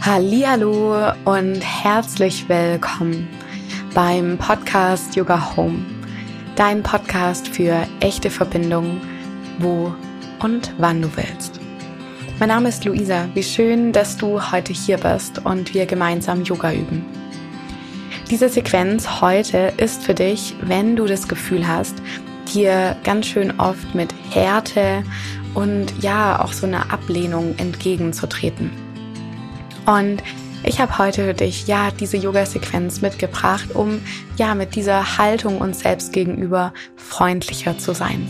Hallo und herzlich willkommen beim Podcast Yoga Home. Dein Podcast für echte Verbindung, wo und wann du willst. Mein Name ist Luisa. Wie schön, dass du heute hier bist und wir gemeinsam Yoga üben. Diese Sequenz heute ist für dich, wenn du das Gefühl hast, dir ganz schön oft mit Härte und ja auch so einer Ablehnung entgegenzutreten. Und ich habe heute für dich ja diese Yoga-Sequenz mitgebracht, um ja mit dieser Haltung uns selbst gegenüber freundlicher zu sein.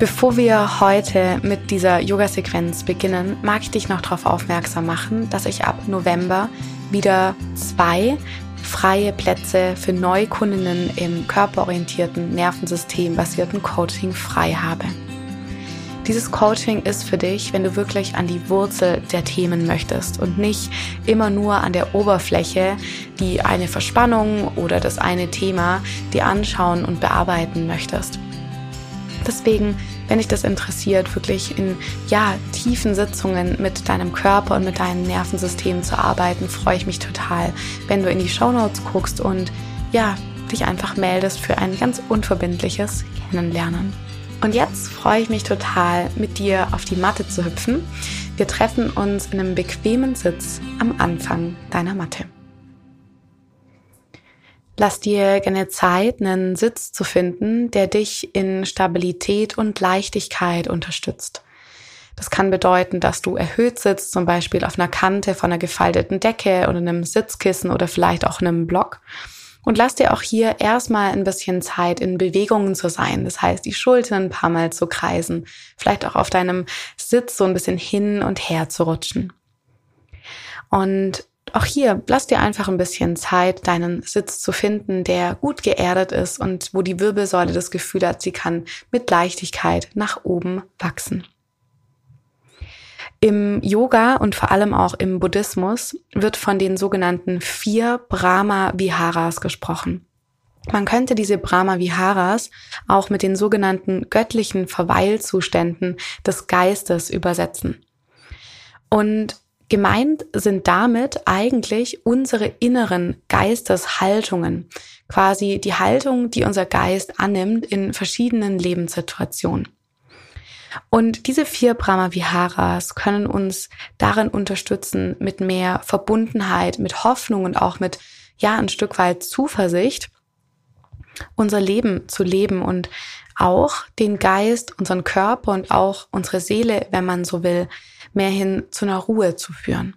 Bevor wir heute mit dieser Yoga-Sequenz beginnen, mag ich dich noch darauf aufmerksam machen, dass ich ab November wieder zwei freie Plätze für Neukundinnen im körperorientierten, nervensystembasierten Coaching frei habe. Dieses Coaching ist für dich, wenn du wirklich an die Wurzel der Themen möchtest und nicht immer nur an der Oberfläche die eine Verspannung oder das eine Thema dir anschauen und bearbeiten möchtest. Deswegen, wenn dich das interessiert, wirklich in ja, tiefen Sitzungen mit deinem Körper und mit deinem Nervensystem zu arbeiten, freue ich mich total, wenn du in die Show Notes guckst und ja, dich einfach meldest für ein ganz unverbindliches Kennenlernen. Und jetzt freue ich mich total, mit dir auf die Matte zu hüpfen. Wir treffen uns in einem bequemen Sitz am Anfang deiner Matte. Lass dir gerne Zeit, einen Sitz zu finden, der dich in Stabilität und Leichtigkeit unterstützt. Das kann bedeuten, dass du erhöht sitzt, zum Beispiel auf einer Kante von einer gefalteten Decke oder einem Sitzkissen oder vielleicht auch einem Block. Und lass dir auch hier erstmal ein bisschen Zeit, in Bewegungen zu sein. Das heißt, die Schultern ein paar Mal zu kreisen. Vielleicht auch auf deinem Sitz so ein bisschen hin und her zu rutschen. Und auch hier, lass dir einfach ein bisschen Zeit, deinen Sitz zu finden, der gut geerdet ist und wo die Wirbelsäule das Gefühl hat, sie kann mit Leichtigkeit nach oben wachsen. Im Yoga und vor allem auch im Buddhismus wird von den sogenannten vier Brahma Viharas gesprochen. Man könnte diese Brahma Viharas auch mit den sogenannten göttlichen Verweilzuständen des Geistes übersetzen. Und gemeint sind damit eigentlich unsere inneren Geisteshaltungen, quasi die Haltung, die unser Geist annimmt in verschiedenen Lebenssituationen. Und diese vier Brahma-Viharas können uns darin unterstützen, mit mehr Verbundenheit, mit Hoffnung und auch mit, ja, ein Stück weit Zuversicht, unser Leben zu leben und auch den Geist, unseren Körper und auch unsere Seele, wenn man so will, mehr hin zu einer Ruhe zu führen.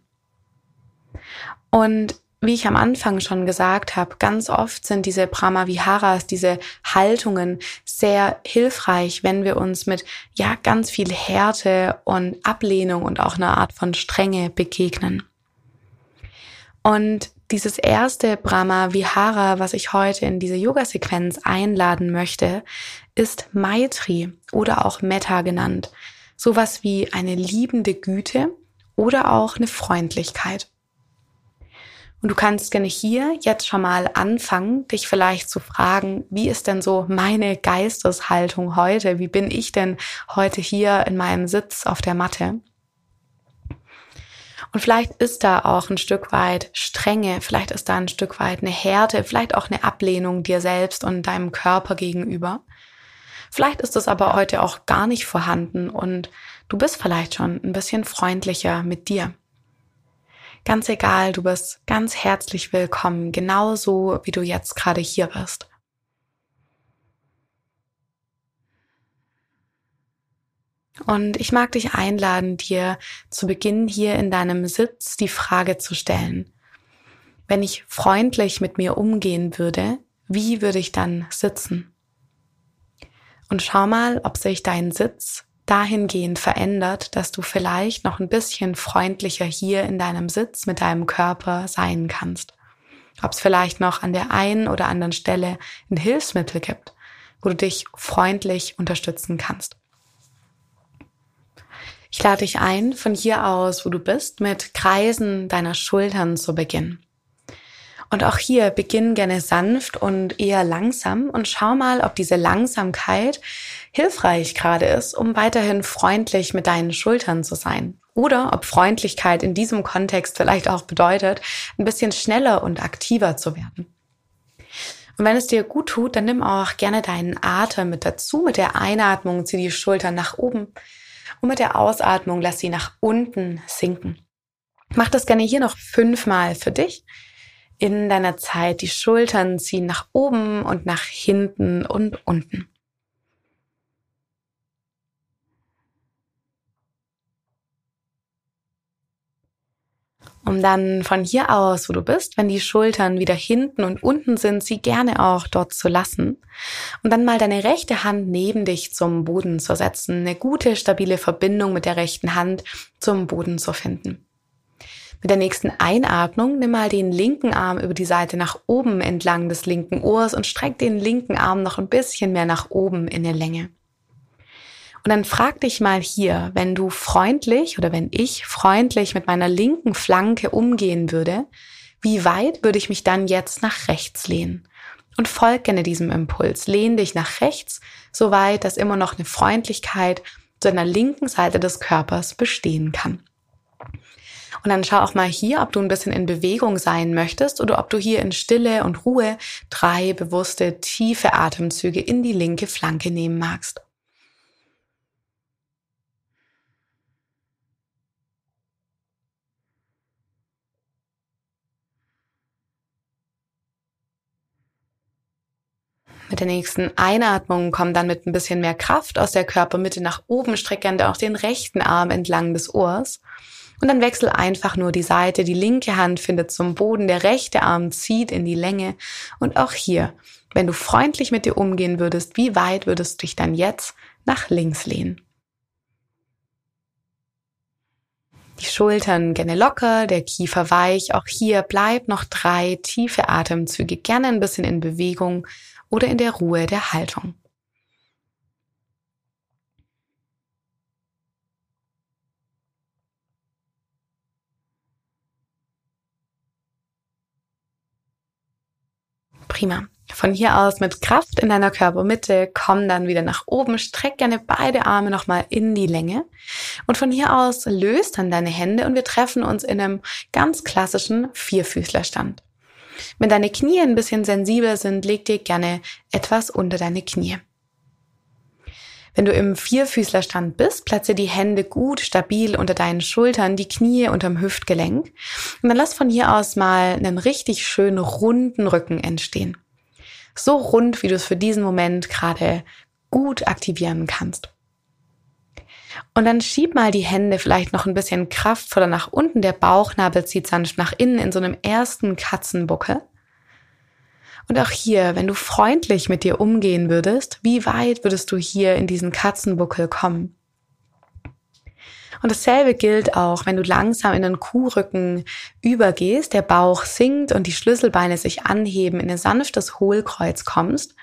Und wie ich am Anfang schon gesagt habe, ganz oft sind diese Brahmaviharas, diese Haltungen sehr hilfreich, wenn wir uns mit ja ganz viel Härte und Ablehnung und auch einer Art von Strenge begegnen. Und dieses erste Brahma Vihara, was ich heute in diese Yoga-Sequenz einladen möchte, ist Maitri oder auch Metta genannt. Sowas wie eine liebende Güte oder auch eine Freundlichkeit. Und du kannst gerne hier jetzt schon mal anfangen, dich vielleicht zu fragen, wie ist denn so meine Geisteshaltung heute? Wie bin ich denn heute hier in meinem Sitz auf der Matte? Und vielleicht ist da auch ein Stück weit Strenge, vielleicht ist da ein Stück weit eine Härte, vielleicht auch eine Ablehnung dir selbst und deinem Körper gegenüber. Vielleicht ist es aber heute auch gar nicht vorhanden und du bist vielleicht schon ein bisschen freundlicher mit dir. Ganz egal, du bist ganz herzlich willkommen, genauso wie du jetzt gerade hier bist. Und ich mag dich einladen, dir zu Beginn hier in deinem Sitz die Frage zu stellen. Wenn ich freundlich mit mir umgehen würde, wie würde ich dann sitzen? Und schau mal, ob sich dein Sitz dahingehend verändert, dass du vielleicht noch ein bisschen freundlicher hier in deinem Sitz mit deinem Körper sein kannst. Ob es vielleicht noch an der einen oder anderen Stelle ein Hilfsmittel gibt, wo du dich freundlich unterstützen kannst. Ich lade dich ein, von hier aus, wo du bist, mit Kreisen deiner Schultern zu beginnen. Und auch hier beginn gerne sanft und eher langsam und schau mal, ob diese Langsamkeit hilfreich gerade ist, um weiterhin freundlich mit deinen Schultern zu sein. Oder ob Freundlichkeit in diesem Kontext vielleicht auch bedeutet, ein bisschen schneller und aktiver zu werden. Und wenn es dir gut tut, dann nimm auch gerne deinen Atem mit dazu. Mit der Einatmung zieh die Schultern nach oben und mit der Ausatmung lass sie nach unten sinken. Mach das gerne hier noch fünfmal für dich. In deiner Zeit die Schultern ziehen nach oben und nach hinten und unten. Um dann von hier aus, wo du bist, wenn die Schultern wieder hinten und unten sind, sie gerne auch dort zu lassen. Und dann mal deine rechte Hand neben dich zum Boden zu setzen, eine gute, stabile Verbindung mit der rechten Hand zum Boden zu finden. Mit der nächsten Einatmung nimm mal den linken Arm über die Seite nach oben entlang des linken Ohrs und streck den linken Arm noch ein bisschen mehr nach oben in der Länge. Und dann frag dich mal hier, wenn du freundlich oder wenn ich freundlich mit meiner linken Flanke umgehen würde, wie weit würde ich mich dann jetzt nach rechts lehnen? Und folg gerne diesem Impuls. Lehn dich nach rechts, so weit, dass immer noch eine Freundlichkeit zu deiner linken Seite des Körpers bestehen kann. Und dann schau auch mal hier, ob du ein bisschen in Bewegung sein möchtest oder ob du hier in Stille und Ruhe drei bewusste, tiefe Atemzüge in die linke Flanke nehmen magst. Mit der nächsten Einatmung komm dann mit ein bisschen mehr Kraft aus der Körpermitte nach oben, streckend auch den rechten Arm entlang des Ohrs. Und dann wechsel einfach nur die Seite. Die linke Hand findet zum Boden, der rechte Arm zieht in die Länge. Und auch hier, wenn du freundlich mit dir umgehen würdest, wie weit würdest du dich dann jetzt nach links lehnen? Die Schultern gerne locker, der Kiefer weich. Auch hier bleibt noch drei tiefe Atemzüge, gerne ein bisschen in Bewegung oder in der Ruhe der Haltung. Prima. Von hier aus mit Kraft in deiner Körpermitte, komm dann wieder nach oben, streck gerne beide Arme nochmal in die Länge. Und von hier aus löst dann deine Hände und wir treffen uns in einem ganz klassischen Vierfüßlerstand. Wenn deine Knie ein bisschen sensibel sind, leg dir gerne etwas unter deine Knie. Wenn du im Vierfüßlerstand bist, platze die Hände gut stabil unter deinen Schultern, die Knie unterm Hüftgelenk. Und dann lass von hier aus mal einen richtig schönen runden Rücken entstehen. So rund, wie du es für diesen Moment gerade gut aktivieren kannst. Und dann schieb mal die Hände vielleicht noch ein bisschen kraftvoller nach unten. Der Bauchnabel zieht sanft nach innen in so einem ersten Katzenbuckel. Und auch hier, wenn du freundlich mit dir umgehen würdest, wie weit würdest du hier in diesen Katzenbuckel kommen? Und dasselbe gilt auch, wenn du langsam in den Kuhrücken übergehst, der Bauch sinkt und die Schlüsselbeine sich anheben, in ein sanftes Hohlkreuz kommst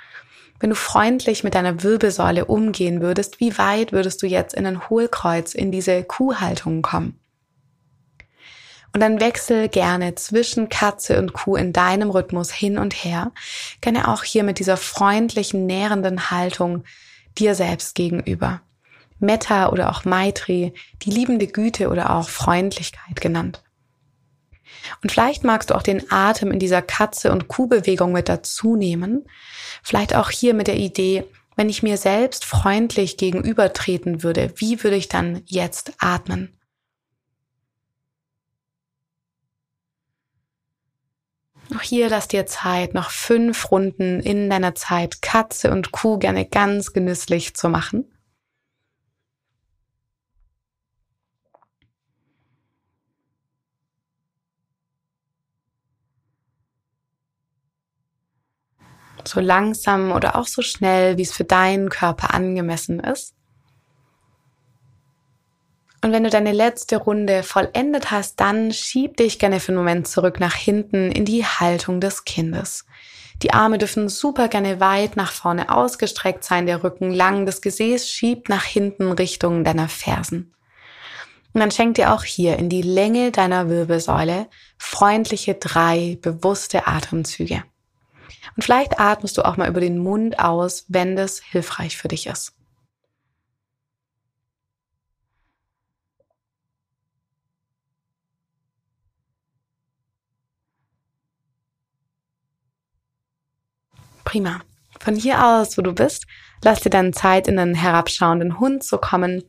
wenn du freundlich mit deiner Wirbelsäule umgehen würdest, wie weit würdest du jetzt in ein Hohlkreuz, in diese Kuhhaltung kommen? Und dann wechsel gerne zwischen Katze und Kuh in deinem Rhythmus hin und her. Gerne auch hier mit dieser freundlichen, nährenden Haltung dir selbst gegenüber. Metta oder auch Maitri, die liebende Güte oder auch Freundlichkeit genannt. Und vielleicht magst du auch den Atem in dieser Katze- und Kuhbewegung mit dazu nehmen. Vielleicht auch hier mit der Idee, wenn ich mir selbst freundlich gegenübertreten würde, wie würde ich dann jetzt atmen? Auch hier lass dir Zeit, noch fünf Runden in deiner Zeit Katze und Kuh gerne ganz genüsslich zu machen. so langsam oder auch so schnell, wie es für deinen Körper angemessen ist. Und wenn du deine letzte Runde vollendet hast, dann schieb dich gerne für einen Moment zurück nach hinten in die Haltung des Kindes. Die Arme dürfen super gerne weit nach vorne ausgestreckt sein, der Rücken lang, das Gesäß schiebt nach hinten Richtung deiner Fersen. Und dann schenk dir auch hier in die Länge deiner Wirbelsäule freundliche drei bewusste Atemzüge. Und vielleicht atmest du auch mal über den Mund aus, wenn das hilfreich für dich ist. Prima. Von hier aus, wo du bist, lass dir dann Zeit, in einen herabschauenden Hund zu kommen,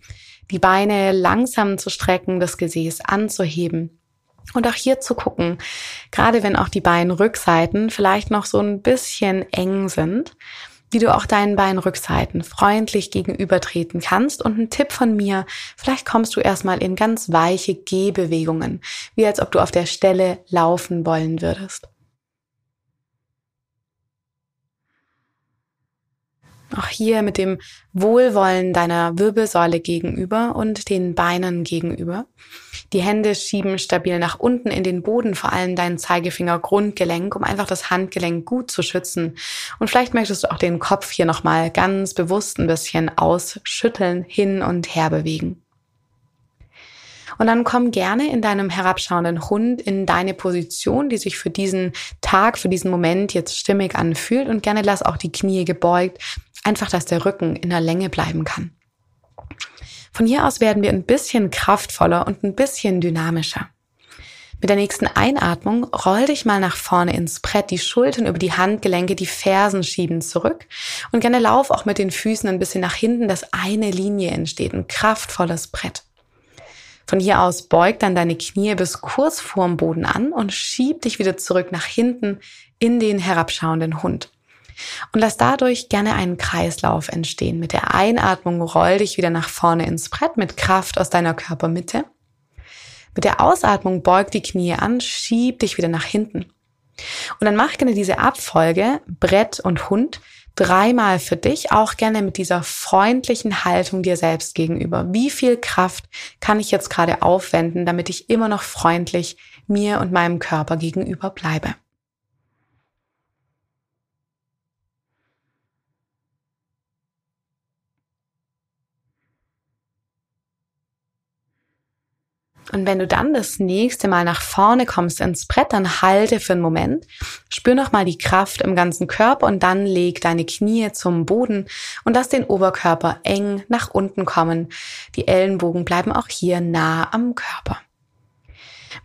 die Beine langsam zu strecken, das Gesäß anzuheben. Und auch hier zu gucken, gerade wenn auch die Beinrückseiten vielleicht noch so ein bisschen eng sind, wie du auch deinen Beinrückseiten freundlich gegenübertreten kannst. Und ein Tipp von mir, vielleicht kommst du erstmal in ganz weiche Gehbewegungen, wie als ob du auf der Stelle laufen wollen würdest. Auch hier mit dem Wohlwollen deiner Wirbelsäule gegenüber und den Beinen gegenüber. Die Hände schieben stabil nach unten in den Boden, vor allem dein Zeigefinger Grundgelenk, um einfach das Handgelenk gut zu schützen. Und vielleicht möchtest du auch den Kopf hier nochmal ganz bewusst ein bisschen ausschütteln, hin und her bewegen. Und dann komm gerne in deinem herabschauenden Hund in deine Position, die sich für diesen Tag, für diesen Moment jetzt stimmig anfühlt und gerne lass auch die Knie gebeugt, einfach, dass der Rücken in der Länge bleiben kann. Von hier aus werden wir ein bisschen kraftvoller und ein bisschen dynamischer. Mit der nächsten Einatmung roll dich mal nach vorne ins Brett, die Schultern über die Handgelenke, die Fersen schieben zurück und gerne lauf auch mit den Füßen ein bisschen nach hinten, dass eine Linie entsteht, ein kraftvolles Brett. Von hier aus beug dann deine Knie bis kurz vorm Boden an und schieb dich wieder zurück nach hinten in den herabschauenden Hund. Und lass dadurch gerne einen Kreislauf entstehen. Mit der Einatmung roll dich wieder nach vorne ins Brett mit Kraft aus deiner Körpermitte. Mit der Ausatmung beug die Knie an, schieb dich wieder nach hinten. Und dann mach gerne diese Abfolge Brett und Hund dreimal für dich, auch gerne mit dieser freundlichen Haltung dir selbst gegenüber. Wie viel Kraft kann ich jetzt gerade aufwenden, damit ich immer noch freundlich mir und meinem Körper gegenüber bleibe? Und wenn du dann das nächste Mal nach vorne kommst ins Brett, dann halte für einen Moment, spür nochmal die Kraft im ganzen Körper und dann leg deine Knie zum Boden und lass den Oberkörper eng nach unten kommen. Die Ellenbogen bleiben auch hier nah am Körper.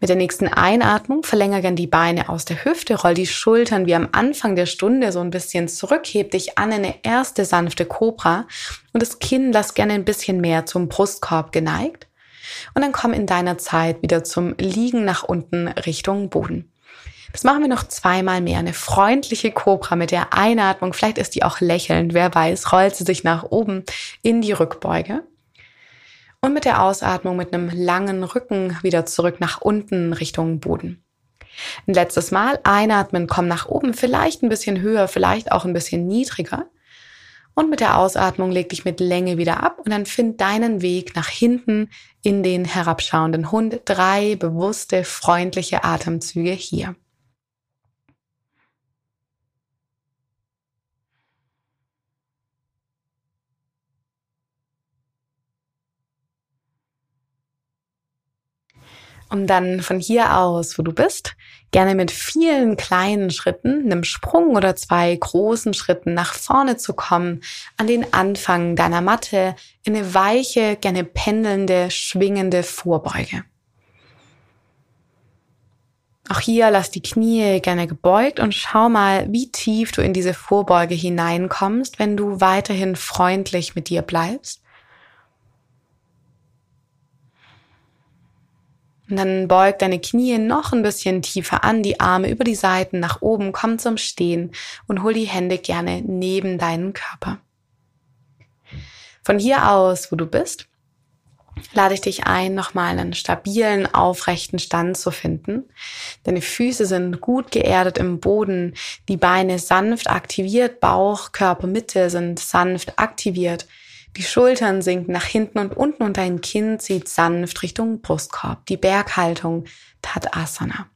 Mit der nächsten Einatmung verlängere gern die Beine aus der Hüfte, roll die Schultern wie am Anfang der Stunde so ein bisschen zurück, heb dich an in eine erste sanfte Cobra und das Kinn lass gerne ein bisschen mehr zum Brustkorb geneigt. Und dann komm in deiner Zeit wieder zum Liegen nach unten Richtung Boden. Das machen wir noch zweimal mehr. Eine freundliche Cobra mit der Einatmung. Vielleicht ist die auch lächelnd. Wer weiß, rollt sie sich nach oben in die Rückbeuge. Und mit der Ausatmung mit einem langen Rücken wieder zurück nach unten Richtung Boden. Ein letztes Mal einatmen, komm nach oben, vielleicht ein bisschen höher, vielleicht auch ein bisschen niedriger. Und mit der Ausatmung leg dich mit Länge wieder ab und dann find deinen Weg nach hinten in den herabschauenden Hund. Drei bewusste, freundliche Atemzüge hier. Um dann von hier aus, wo du bist, gerne mit vielen kleinen Schritten, einem Sprung oder zwei großen Schritten nach vorne zu kommen, an den Anfang deiner Matte, in eine weiche, gerne pendelnde, schwingende Vorbeuge. Auch hier lass die Knie gerne gebeugt und schau mal, wie tief du in diese Vorbeuge hineinkommst, wenn du weiterhin freundlich mit dir bleibst. Und dann beug deine Knie noch ein bisschen tiefer an, die Arme über die Seiten nach oben, komm zum Stehen und hol die Hände gerne neben deinen Körper. Von hier aus, wo du bist, lade ich dich ein, nochmal einen stabilen, aufrechten Stand zu finden. Deine Füße sind gut geerdet im Boden, die Beine sanft aktiviert, Bauch, Körper, Mitte sind sanft aktiviert. Die Schultern sinken nach hinten und unten und dein Kinn zieht sanft Richtung Brustkorb. Die Berghaltung Tadasana.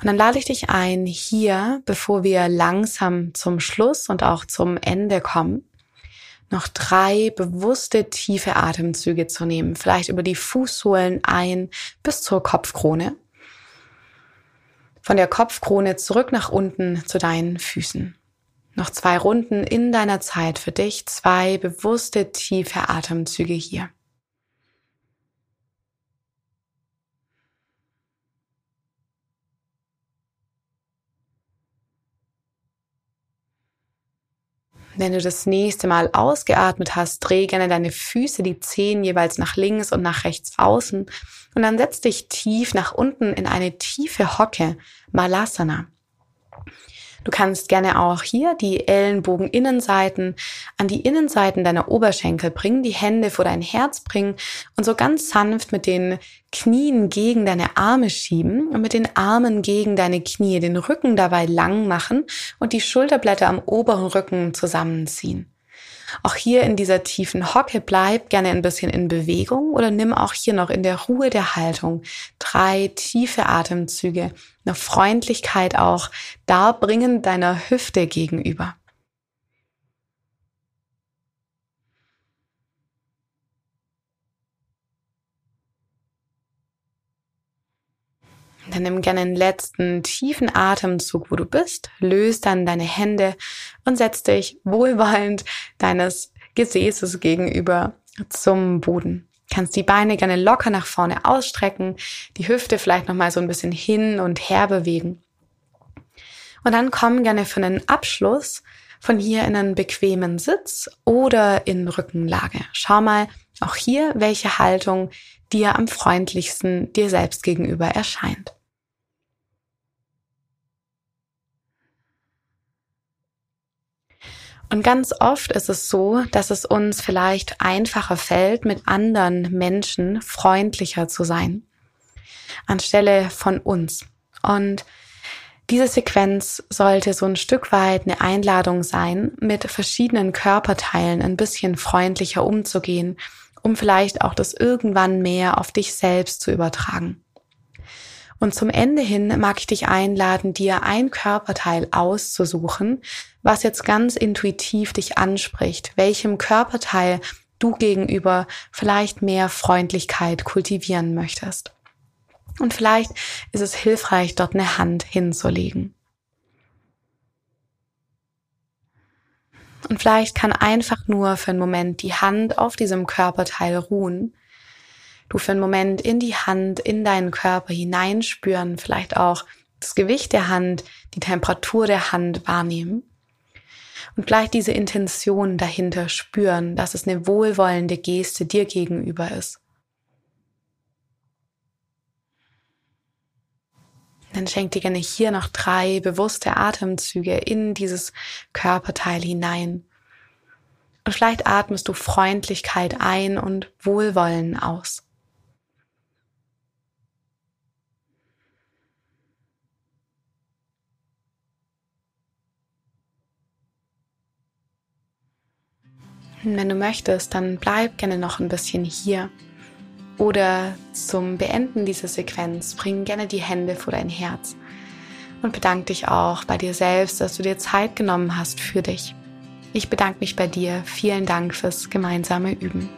Und dann lade ich dich ein, hier, bevor wir langsam zum Schluss und auch zum Ende kommen, noch drei bewusste tiefe Atemzüge zu nehmen. Vielleicht über die Fußsohlen ein bis zur Kopfkrone. Von der Kopfkrone zurück nach unten zu deinen Füßen. Noch zwei Runden in deiner Zeit für dich, zwei bewusste tiefe Atemzüge hier. Wenn du das nächste Mal ausgeatmet hast, dreh gerne deine Füße, die Zehen jeweils nach links und nach rechts außen und dann setz dich tief nach unten in eine tiefe Hocke, Malasana. Du kannst gerne auch hier die Ellenbogeninnenseiten an die Innenseiten deiner Oberschenkel bringen, die Hände vor dein Herz bringen und so ganz sanft mit den Knien gegen deine Arme schieben und mit den Armen gegen deine Knie den Rücken dabei lang machen und die Schulterblätter am oberen Rücken zusammenziehen. Auch hier in dieser tiefen Hocke bleib gerne ein bisschen in Bewegung oder nimm auch hier noch in der Ruhe der Haltung drei tiefe Atemzüge, eine Freundlichkeit auch darbringen deiner Hüfte gegenüber. Dann nimm gerne einen letzten tiefen Atemzug, wo du bist, löst dann deine Hände und setz dich wohlwollend deines Gesäßes gegenüber zum Boden. Kannst die Beine gerne locker nach vorne ausstrecken, die Hüfte vielleicht noch mal so ein bisschen hin und her bewegen. Und dann komm gerne für einen Abschluss von hier in einen bequemen Sitz oder in Rückenlage. Schau mal auch hier, welche Haltung dir am freundlichsten dir selbst gegenüber erscheint. Und ganz oft ist es so, dass es uns vielleicht einfacher fällt, mit anderen Menschen freundlicher zu sein, anstelle von uns. Und diese Sequenz sollte so ein Stück weit eine Einladung sein, mit verschiedenen Körperteilen ein bisschen freundlicher umzugehen, um vielleicht auch das irgendwann mehr auf dich selbst zu übertragen. Und zum Ende hin mag ich dich einladen, dir ein Körperteil auszusuchen, was jetzt ganz intuitiv dich anspricht, welchem Körperteil du gegenüber vielleicht mehr Freundlichkeit kultivieren möchtest. Und vielleicht ist es hilfreich, dort eine Hand hinzulegen. Und vielleicht kann einfach nur für einen Moment die Hand auf diesem Körperteil ruhen du für einen Moment in die Hand, in deinen Körper hineinspüren, vielleicht auch das Gewicht der Hand, die Temperatur der Hand wahrnehmen. Und gleich diese Intention dahinter spüren, dass es eine wohlwollende Geste dir gegenüber ist. Dann schenk dir gerne hier noch drei bewusste Atemzüge in dieses Körperteil hinein. Und vielleicht atmest du Freundlichkeit ein und Wohlwollen aus. Wenn du möchtest, dann bleib gerne noch ein bisschen hier. Oder zum Beenden dieser Sequenz bring gerne die Hände vor dein Herz und bedanke dich auch bei dir selbst, dass du dir Zeit genommen hast für dich. Ich bedanke mich bei dir. Vielen Dank fürs gemeinsame Üben.